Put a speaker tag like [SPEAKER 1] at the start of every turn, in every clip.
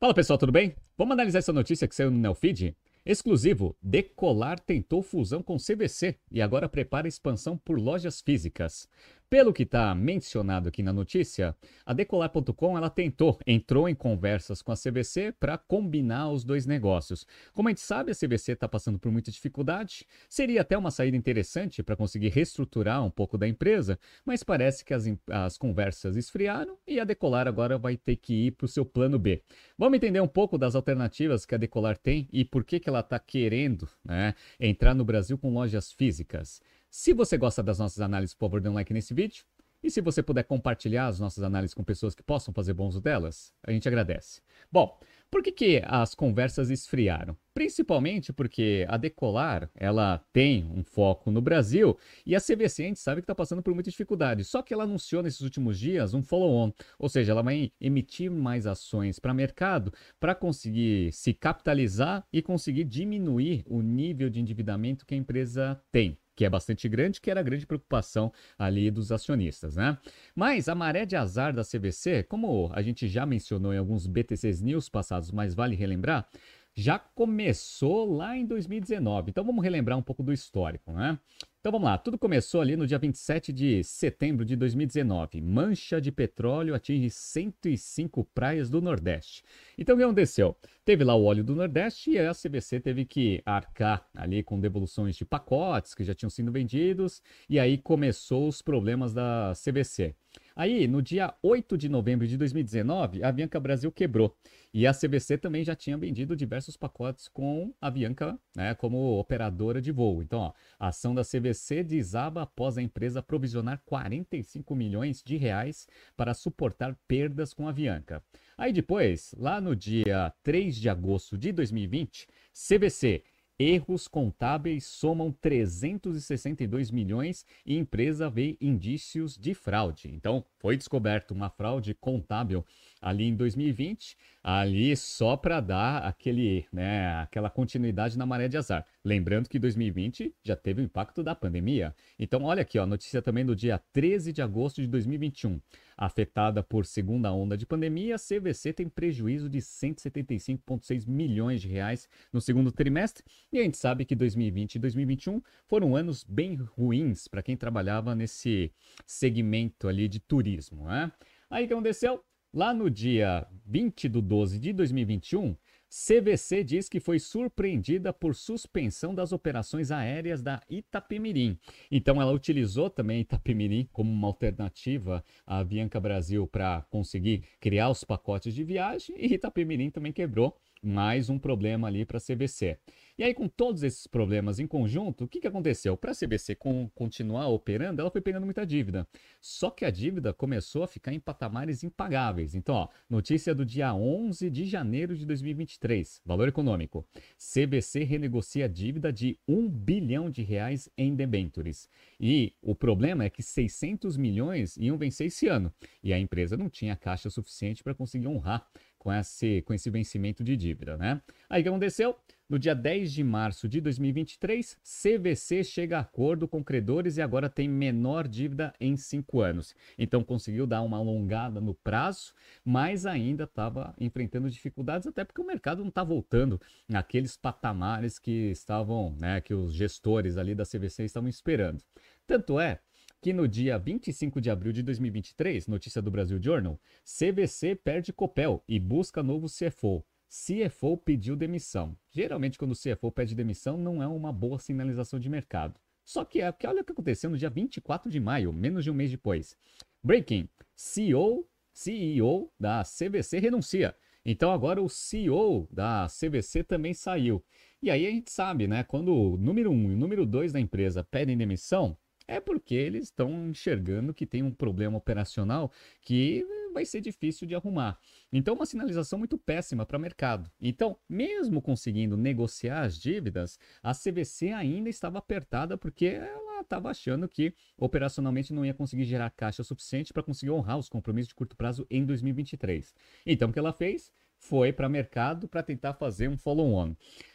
[SPEAKER 1] Fala pessoal, tudo bem? Vamos analisar essa notícia que saiu no Neofeed? Exclusivo: Decolar tentou fusão com CVC e agora prepara expansão por lojas físicas. Pelo que está mencionado aqui na notícia, a Decolar.com ela tentou, entrou em conversas com a CVC para combinar os dois negócios. Como a gente sabe, a CVC está passando por muita dificuldade. Seria até uma saída interessante para conseguir reestruturar um pouco da empresa, mas parece que as, as conversas esfriaram e a Decolar agora vai ter que ir para o seu plano B. Vamos entender um pouco das alternativas que a Decolar tem e por que, que ela está querendo né, entrar no Brasil com lojas físicas. Se você gosta das nossas análises, por favor, dê um like nesse vídeo. E se você puder compartilhar as nossas análises com pessoas que possam fazer bom uso delas, a gente agradece. Bom, por que, que as conversas esfriaram? Principalmente porque a Decolar, ela tem um foco no Brasil e a CVC a gente sabe que está passando por muita dificuldade. Só que ela anunciou nesses últimos dias um follow-on, ou seja, ela vai emitir mais ações para mercado para conseguir se capitalizar e conseguir diminuir o nível de endividamento que a empresa tem que é bastante grande, que era a grande preocupação ali dos acionistas, né? Mas a maré de azar da CVC, como a gente já mencionou em alguns BTCs News passados, mas vale relembrar, já começou lá em 2019. Então vamos relembrar um pouco do histórico, né? Então vamos lá, tudo começou ali no dia 27 de setembro de 2019. Mancha de petróleo atinge 105 praias do Nordeste. Então o que aconteceu? Teve lá o óleo do Nordeste e a CVC teve que arcar ali com devoluções de pacotes que já tinham sido vendidos e aí começou os problemas da CVC. Aí, no dia 8 de novembro de 2019, a Avianca Brasil quebrou. E a CVC também já tinha vendido diversos pacotes com a Avianca né, como operadora de voo. Então, ó, a ação da CVC desaba após a empresa provisionar 45 milhões de reais para suportar perdas com a Avianca. Aí depois, lá no dia 3 de agosto de 2020, CVC Erros contábeis somam 362 milhões e empresa vê indícios de fraude. Então, foi descoberto uma fraude contábil ali em 2020, ali só para dar aquele, né, aquela continuidade na maré de azar. Lembrando que 2020 já teve o impacto da pandemia. Então, olha aqui, ó, notícia também do dia 13 de agosto de 2021. Afetada por segunda onda de pandemia, a CVC tem prejuízo de 175,6 milhões de reais no segundo trimestre. E a gente sabe que 2020 e 2021 foram anos bem ruins para quem trabalhava nesse segmento ali de turismo. Né? Aí o que aconteceu? Lá no dia 20 de 12 de 2021, CVC diz que foi surpreendida por suspensão das operações aéreas da Itapemirim. Então ela utilizou também Itapemirim como uma alternativa à Avianca Brasil para conseguir criar os pacotes de viagem e Itapemirim também quebrou mais um problema ali para a CVC. E aí, com todos esses problemas em conjunto, o que, que aconteceu? Para a CVC com, continuar operando, ela foi pegando muita dívida. Só que a dívida começou a ficar em patamares impagáveis. Então, ó, notícia do dia 11 de janeiro de 2023, valor econômico. CVC renegocia dívida de 1 bilhão de reais em debentures. E o problema é que 600 milhões iam vencer esse ano. E a empresa não tinha caixa suficiente para conseguir honrar com esse, com esse vencimento de dívida, né? Aí o que aconteceu? No dia 10 de março de 2023, CVC chega a acordo com credores e agora tem menor dívida em cinco anos. Então conseguiu dar uma alongada no prazo, mas ainda estava enfrentando dificuldades, até porque o mercado não está voltando naqueles patamares que estavam, né, que os gestores ali da CVC estavam esperando. Tanto é que no dia 25 de abril de 2023, notícia do Brasil Journal, CVC perde Copel e busca novo CFO. CFO pediu demissão. Geralmente, quando o CFO pede demissão, não é uma boa sinalização de mercado. Só que é porque olha o que aconteceu no dia 24 de maio, menos de um mês depois. Breaking: CEO, CEO da CVC renuncia. Então agora o CEO da CVC também saiu. E aí a gente sabe, né? Quando o número 1 um e o número 2 da empresa pedem demissão, é porque eles estão enxergando que tem um problema operacional que vai ser difícil de arrumar. Então, uma sinalização muito péssima para o mercado. Então, mesmo conseguindo negociar as dívidas, a CVC ainda estava apertada porque ela estava achando que operacionalmente não ia conseguir gerar caixa suficiente para conseguir honrar os compromissos de curto prazo em 2023. Então, o que ela fez? Foi para o mercado para tentar fazer um follow-on.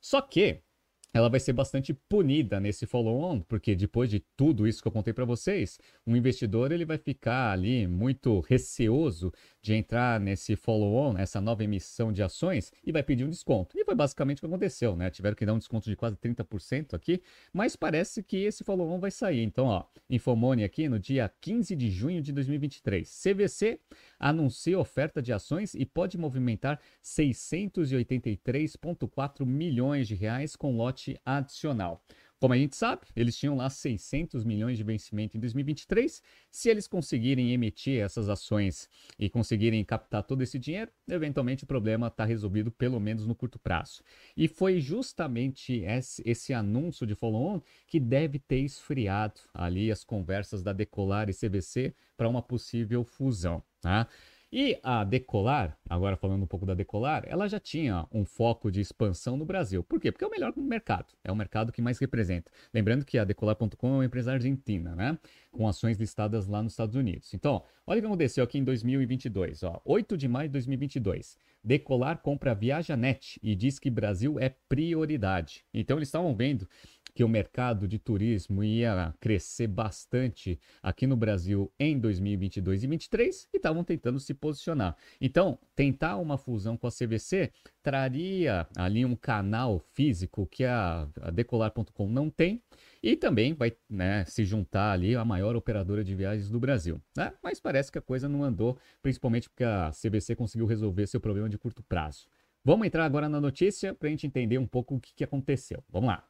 [SPEAKER 1] Só que ela vai ser bastante punida nesse follow-on, porque depois de tudo isso que eu contei para vocês, um investidor ele vai ficar ali muito receoso de entrar nesse follow-on, essa nova emissão de ações e vai pedir um desconto. E foi basicamente o que aconteceu, né? Tiveram que dar um desconto de quase 30% aqui, mas parece que esse follow-on vai sair. Então, ó, Infomone aqui no dia 15 de junho de 2023. CVC anuncia oferta de ações e pode movimentar 683,4 milhões de reais com lote adicional. Como a gente sabe, eles tinham lá 600 milhões de vencimento em 2023. Se eles conseguirem emitir essas ações e conseguirem captar todo esse dinheiro, eventualmente o problema está resolvido, pelo menos no curto prazo. E foi justamente esse, esse anúncio de follow-on que deve ter esfriado ali as conversas da Decolar e CVC para uma possível fusão. Tá? E a Decolar, agora falando um pouco da Decolar, ela já tinha um foco de expansão no Brasil. Por quê? Porque é o melhor mercado, é o mercado que mais representa. Lembrando que a Decolar.com é uma empresa argentina, né? Com ações listadas lá nos Estados Unidos. Então, olha o que aconteceu aqui em 2022, ó, 8 de maio de 2022. Decolar compra ViajaNet e diz que Brasil é prioridade. Então, eles estavam vendo que o mercado de turismo ia crescer bastante aqui no Brasil em 2022 e 2023 e estavam tentando se posicionar. Então, tentar uma fusão com a CVC traria ali um canal físico que a, a Decolar.com não tem e também vai né, se juntar ali a maior operadora de viagens do Brasil. Né? Mas parece que a coisa não andou, principalmente porque a CVC conseguiu resolver seu problema de curto prazo. Vamos entrar agora na notícia para a gente entender um pouco o que, que aconteceu. Vamos lá.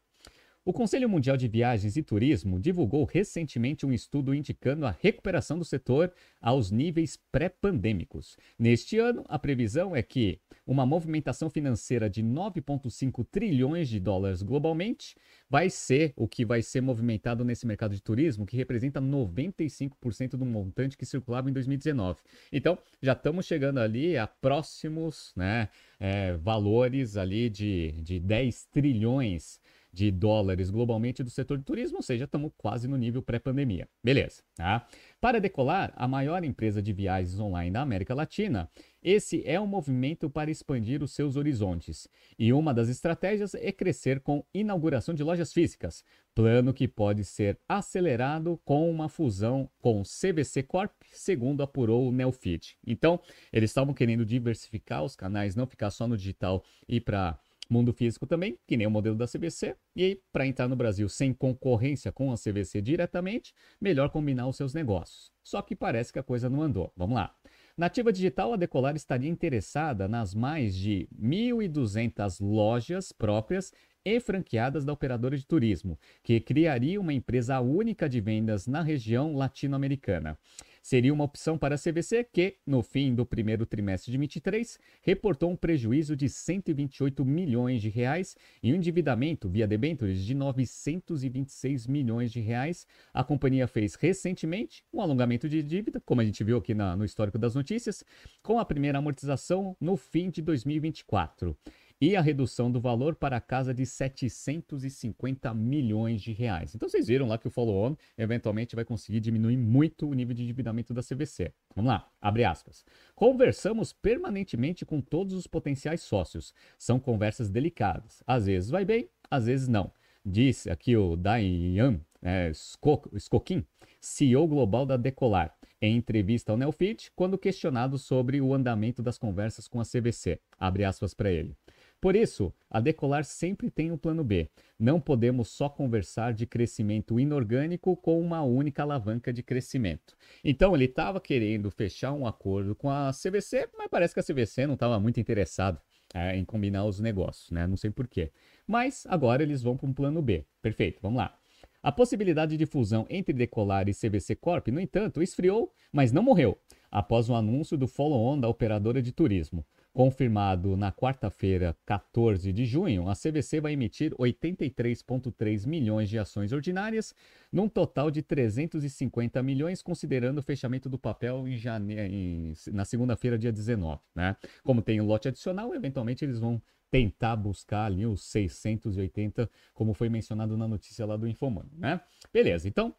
[SPEAKER 1] O Conselho Mundial de Viagens e Turismo divulgou recentemente um estudo indicando a recuperação do setor aos níveis pré-pandêmicos. Neste ano, a previsão é que uma movimentação financeira de 9,5 trilhões de dólares globalmente vai ser o que vai ser movimentado nesse mercado de turismo, que representa 95% do montante que circulava em 2019. Então, já estamos chegando ali a próximos né, é, valores ali de, de 10 trilhões de dólares globalmente do setor de turismo, ou seja, estamos quase no nível pré-pandemia. Beleza. Tá? Para decolar, a maior empresa de viagens online da América Latina, esse é um movimento para expandir os seus horizontes. E uma das estratégias é crescer com inauguração de lojas físicas, plano que pode ser acelerado com uma fusão com CVC Corp, segundo apurou o Neofeed. Então, eles estavam querendo diversificar os canais, não ficar só no digital e para Mundo físico também, que nem o modelo da CVC. E aí, para entrar no Brasil sem concorrência com a CVC diretamente, melhor combinar os seus negócios. Só que parece que a coisa não andou. Vamos lá. Nativa Digital, a Decolar estaria interessada nas mais de 1.200 lojas próprias e franqueadas da operadora de turismo, que criaria uma empresa única de vendas na região latino-americana seria uma opção para a CVC, que, no fim do primeiro trimestre de 2023, reportou um prejuízo de 128 milhões de reais e um endividamento via debêntures de 926 milhões de reais. A companhia fez recentemente um alongamento de dívida, como a gente viu aqui na, no histórico das notícias, com a primeira amortização no fim de 2024 e a redução do valor para a casa de 750 milhões de reais. Então vocês viram lá que o follow-on eventualmente vai conseguir diminuir muito o nível de endividamento da CVC. Vamos lá, abre aspas. Conversamos permanentemente com todos os potenciais sócios. São conversas delicadas. Às vezes vai bem, às vezes não. Disse aqui o Dayan é, Skokin, CEO global da Decolar, em entrevista ao Nelfit, quando questionado sobre o andamento das conversas com a CVC. Abre aspas para ele. Por isso, a Decolar sempre tem um plano B. Não podemos só conversar de crescimento inorgânico com uma única alavanca de crescimento. Então, ele estava querendo fechar um acordo com a CVC, mas parece que a CVC não estava muito interessada é, em combinar os negócios, né? Não sei porquê. Mas agora eles vão para um plano B. Perfeito, vamos lá. A possibilidade de fusão entre Decolar e CVC Corp, no entanto, esfriou, mas não morreu, após o anúncio do follow-on da operadora de turismo. Confirmado na quarta-feira, 14 de junho, a CVC vai emitir 83,3 milhões de ações ordinárias, num total de 350 milhões, considerando o fechamento do papel em jane... Em... na segunda-feira, dia 19. Né? Como tem um lote adicional, eventualmente eles vão tentar buscar ali os 680, como foi mencionado na notícia lá do Infomano. Né? Beleza, então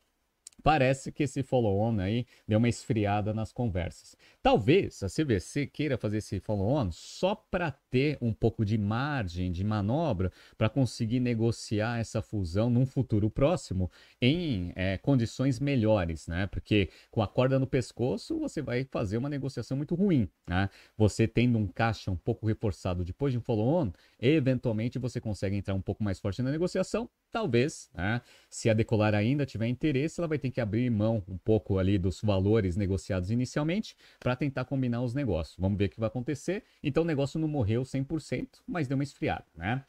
[SPEAKER 1] parece que esse follow-on aí deu uma esfriada nas conversas. Talvez a CVC queira fazer esse follow-on só para ter um pouco de margem de manobra para conseguir negociar essa fusão num futuro próximo em é, condições melhores, né? Porque com a corda no pescoço você vai fazer uma negociação muito ruim, né? Você tendo um caixa um pouco reforçado depois de um follow-on, eventualmente você consegue entrar um pouco mais forte na negociação. Talvez, né? Se a Decolar ainda tiver interesse, ela vai ter que abrir mão um pouco ali dos valores negociados inicialmente para tentar combinar os negócios. Vamos ver o que vai acontecer. Então o negócio não morreu 100%, mas deu uma esfriada, né?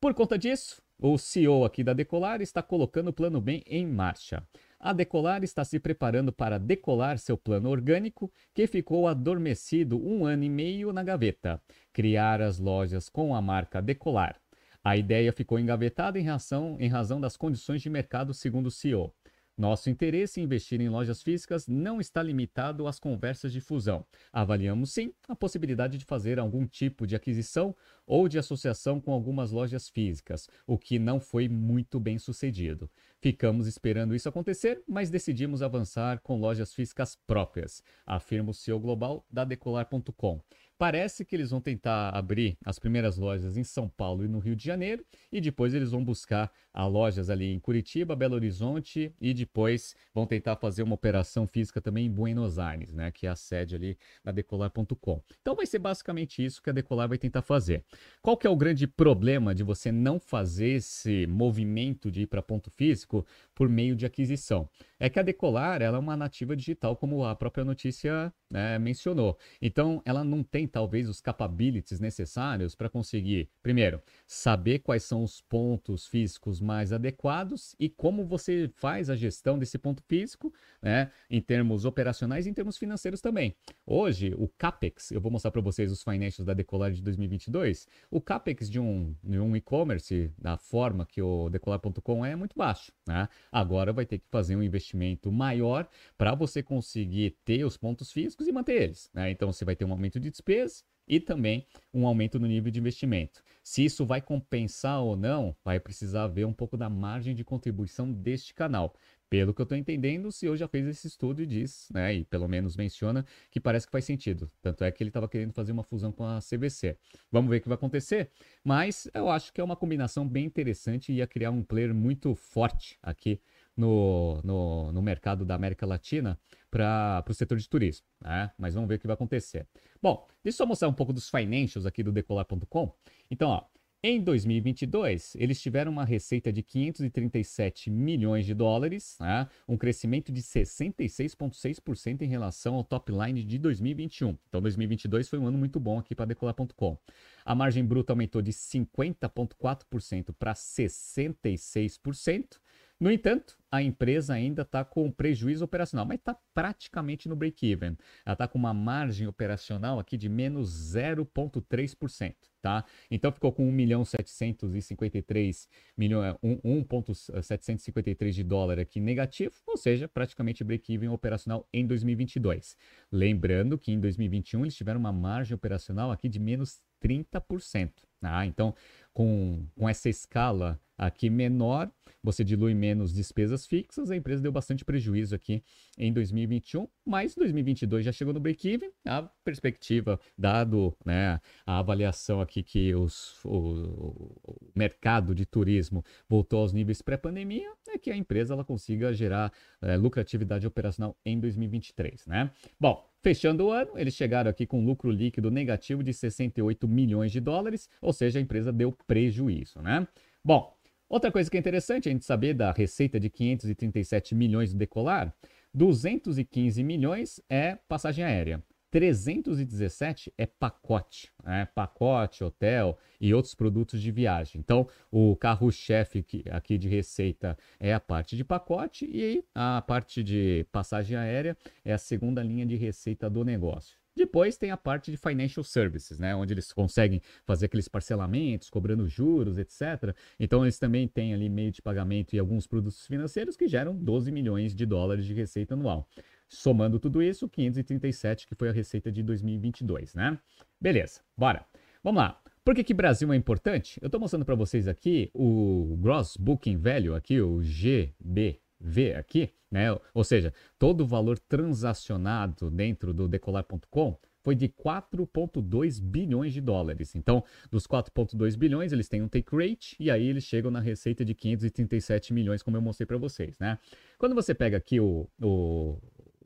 [SPEAKER 1] Por conta disso, o CEO aqui da Decolar está colocando o plano bem em marcha. A Decolar está se preparando para decolar seu plano orgânico, que ficou adormecido um ano e meio na gaveta. Criar as lojas com a marca Decolar. A ideia ficou engavetada em razão, em razão das condições de mercado, segundo o CEO. Nosso interesse em investir em lojas físicas não está limitado às conversas de fusão. Avaliamos sim a possibilidade de fazer algum tipo de aquisição ou de associação com algumas lojas físicas, o que não foi muito bem sucedido. Ficamos esperando isso acontecer, mas decidimos avançar com lojas físicas próprias, afirma o CEO global da Decolar.com. Parece que eles vão tentar abrir as primeiras lojas em São Paulo e no Rio de Janeiro, e depois eles vão buscar a lojas ali em Curitiba, Belo Horizonte, e depois vão tentar fazer uma operação física também em Buenos Aires, né, que é a sede ali da Decolar.com. Então vai ser basicamente isso que a Decolar vai tentar fazer. Qual que é o grande problema de você não fazer esse movimento de ir para ponto físico por meio de aquisição? É que a Decolar ela é uma nativa digital, como a própria notícia né, mencionou. Então ela não tem talvez os capabilities necessários para conseguir, primeiro, saber quais são os pontos físicos mais adequados e como você faz a gestão desse ponto físico, né, em termos operacionais e em termos financeiros também. Hoje, o CAPEX, eu vou mostrar para vocês os financials da Decolar de 2022, o CAPEX de um, de um e-commerce, da forma que o decolar.com é, é muito baixo. Né? Agora vai ter que fazer um investimento maior para você conseguir ter os pontos físicos e manter eles. Né? Então, você vai ter um aumento de despesa e também um aumento no nível de investimento. Se isso vai compensar ou não, vai precisar ver um pouco da margem de contribuição deste canal. Pelo que eu estou entendendo, o CEO já fez esse estudo e diz, né, e pelo menos menciona, que parece que faz sentido. Tanto é que ele estava querendo fazer uma fusão com a CVC. Vamos ver o que vai acontecer, mas eu acho que é uma combinação bem interessante e ia criar um player muito forte aqui no, no, no mercado da América Latina para o setor de turismo. Né? Mas vamos ver o que vai acontecer. Bom, deixa eu mostrar um pouco dos financials aqui do decolar.com. Então, ó, em 2022, eles tiveram uma receita de 537 milhões de dólares, né? um crescimento de 66,6% em relação ao top line de 2021. Então, 2022 foi um ano muito bom aqui para Decolar.com. A margem bruta aumentou de 50,4% para 66%. No entanto, a empresa ainda está com prejuízo operacional, mas está praticamente no break-even. Ela está com uma margem operacional aqui de menos 0,3%. Tá? Então ficou com 1 milhão 753 milhão, 1,753 de dólar aqui negativo, ou seja, praticamente break-even operacional em 2022. Lembrando que em 2021 eles tiveram uma margem operacional aqui de menos 30%. Ah, então, com, com essa escala aqui menor, você dilui menos despesas fixas, a empresa deu bastante prejuízo aqui em 2021, mas 2022 já chegou no break-even, a perspectiva, dado né, a avaliação aqui que os, o, o, mercado de turismo voltou aos níveis pré-pandemia, é que a empresa ela consiga gerar é, lucratividade operacional em 2023, né? Bom, Fechando o ano, eles chegaram aqui com lucro líquido negativo de 68 milhões de dólares, ou seja, a empresa deu prejuízo, né? Bom, Outra coisa que é interessante a gente saber da receita de 537 milhões do decolar, 215 milhões é passagem aérea. 317 é pacote, né? pacote, hotel e outros produtos de viagem. Então, o carro-chefe aqui de receita é a parte de pacote e a parte de passagem aérea é a segunda linha de receita do negócio. Depois tem a parte de financial services, né, onde eles conseguem fazer aqueles parcelamentos, cobrando juros, etc. Então eles também têm ali meio de pagamento e alguns produtos financeiros que geram 12 milhões de dólares de receita anual. Somando tudo isso, 537 que foi a receita de 2022, né? Beleza, bora. Vamos lá. Por que, que Brasil é importante? Eu estou mostrando para vocês aqui o Gross Booking Value, aqui o GB vê aqui, né? Ou seja, todo o valor transacionado dentro do decolar.com foi de 4,2 bilhões de dólares. Então, dos 4,2 bilhões, eles têm um take rate e aí eles chegam na receita de 537 milhões, como eu mostrei para vocês, né? Quando você pega aqui o, o,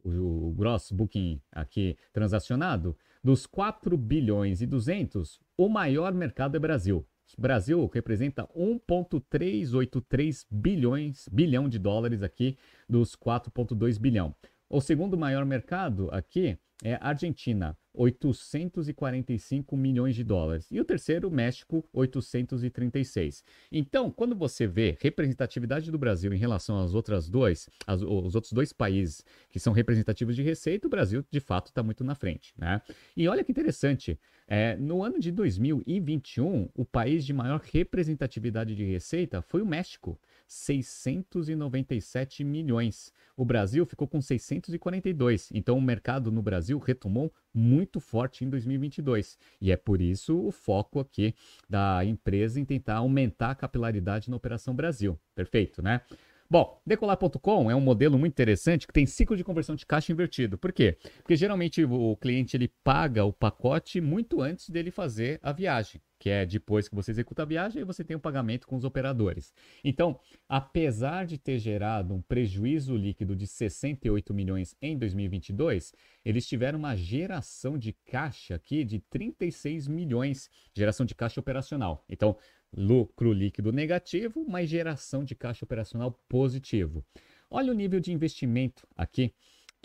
[SPEAKER 1] o, o gross booking aqui transacionado, dos 4 bilhões e 200, o maior mercado é Brasil. Brasil representa 1,383 bilhões, bilhão de dólares aqui dos 4,2 bilhão. O segundo maior mercado aqui é Argentina, 845 milhões de dólares. E o terceiro, México, 836. Então, quando você vê representatividade do Brasil em relação às outras dois, as, os outros dois países que são representativos de receita, o Brasil de fato está muito na frente. Né? E olha que interessante, é, no ano de 2021, o país de maior representatividade de receita foi o México. 697 milhões. O Brasil ficou com 642. Então o mercado no Brasil retomou muito forte em 2022. E é por isso o foco aqui da empresa em tentar aumentar a capilaridade na Operação Brasil. Perfeito, né? Bom, decolar.com é um modelo muito interessante que tem ciclo de conversão de caixa invertido. Por quê? Porque geralmente o cliente ele paga o pacote muito antes dele fazer a viagem, que é depois que você executa a viagem, você tem o um pagamento com os operadores. Então, apesar de ter gerado um prejuízo líquido de 68 milhões em 2022, eles tiveram uma geração de caixa aqui de 36 milhões, geração de caixa operacional. Então, lucro líquido negativo, mas geração de caixa operacional positivo. Olha o nível de investimento aqui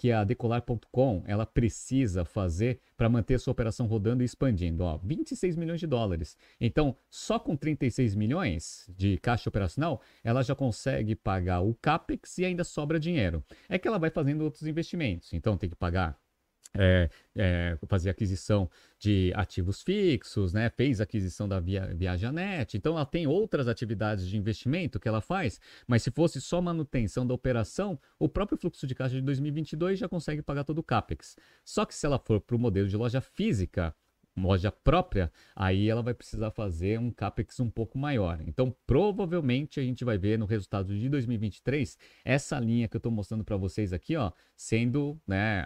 [SPEAKER 1] que a Decolar.com ela precisa fazer para manter sua operação rodando e expandindo. Ó, 26 milhões de dólares. Então, só com 36 milhões de caixa operacional, ela já consegue pagar o CAPEX e ainda sobra dinheiro. É que ela vai fazendo outros investimentos. Então, tem que pagar é, é, fazer aquisição de ativos fixos, né? fez aquisição da Via, Viajanet, então ela tem outras atividades de investimento que ela faz, mas se fosse só manutenção da operação, o próprio fluxo de caixa de 2022 já consegue pagar todo o CAPEX. Só que se ela for para o modelo de loja física, loja própria, aí ela vai precisar fazer um capex um pouco maior. Então, provavelmente a gente vai ver no resultado de 2023 essa linha que eu estou mostrando para vocês aqui, ó, sendo, né,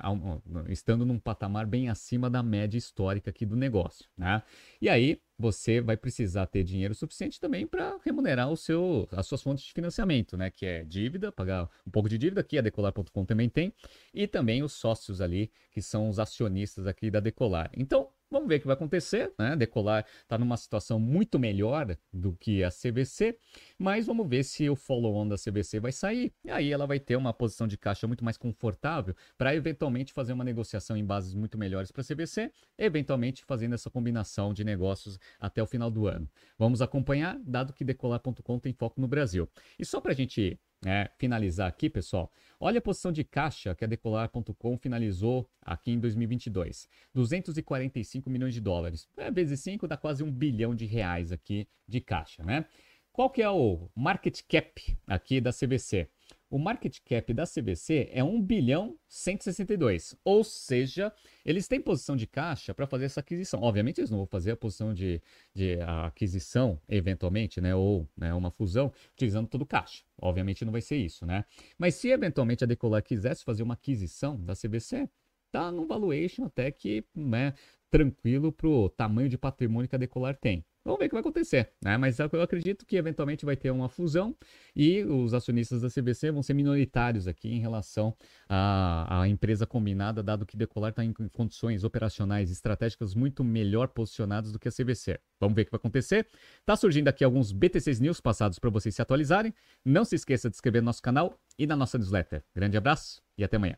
[SPEAKER 1] estando num patamar bem acima da média histórica aqui do negócio, né? E aí você vai precisar ter dinheiro suficiente também para remunerar o seu, as suas fontes de financiamento, né? Que é dívida, pagar um pouco de dívida, que a Decolar.com também tem, e também os sócios ali, que são os acionistas aqui da Decolar. Então, Vamos ver o que vai acontecer, né? Decolar está numa situação muito melhor do que a CVC, mas vamos ver se o follow-on da CVC vai sair. E aí ela vai ter uma posição de caixa muito mais confortável para eventualmente fazer uma negociação em bases muito melhores para a CVC, eventualmente fazendo essa combinação de negócios até o final do ano. Vamos acompanhar, dado que decolar.com tem foco no Brasil. E só para a gente é, finalizar aqui, pessoal, olha a posição de caixa que a Decolar.com finalizou aqui em 2022. 245 milhões de dólares. É, vezes 5 dá quase um bilhão de reais aqui de caixa, né? Qual que é o market cap aqui da CVC? O market cap da CVC é 1 bilhão 162. Ou seja, eles têm posição de caixa para fazer essa aquisição. Obviamente, eles não vão fazer a posição de, de aquisição, eventualmente, né? Ou né, uma fusão, utilizando todo o caixa. Obviamente não vai ser isso, né? Mas se eventualmente a Decolar quisesse fazer uma aquisição da CVC, tá no valuation até que né, tranquilo para o tamanho de patrimônio que a Decolar tem. Vamos ver o que vai acontecer, né? Mas eu acredito que eventualmente vai ter uma fusão e os acionistas da CVC vão ser minoritários aqui em relação à, à empresa combinada, dado que Decolar está em condições operacionais estratégicas muito melhor posicionadas do que a CVC. Vamos ver o que vai acontecer. Tá surgindo aqui alguns BTCs News passados para vocês se atualizarem. Não se esqueça de inscrever no nosso canal e na nossa newsletter. Grande abraço e até amanhã.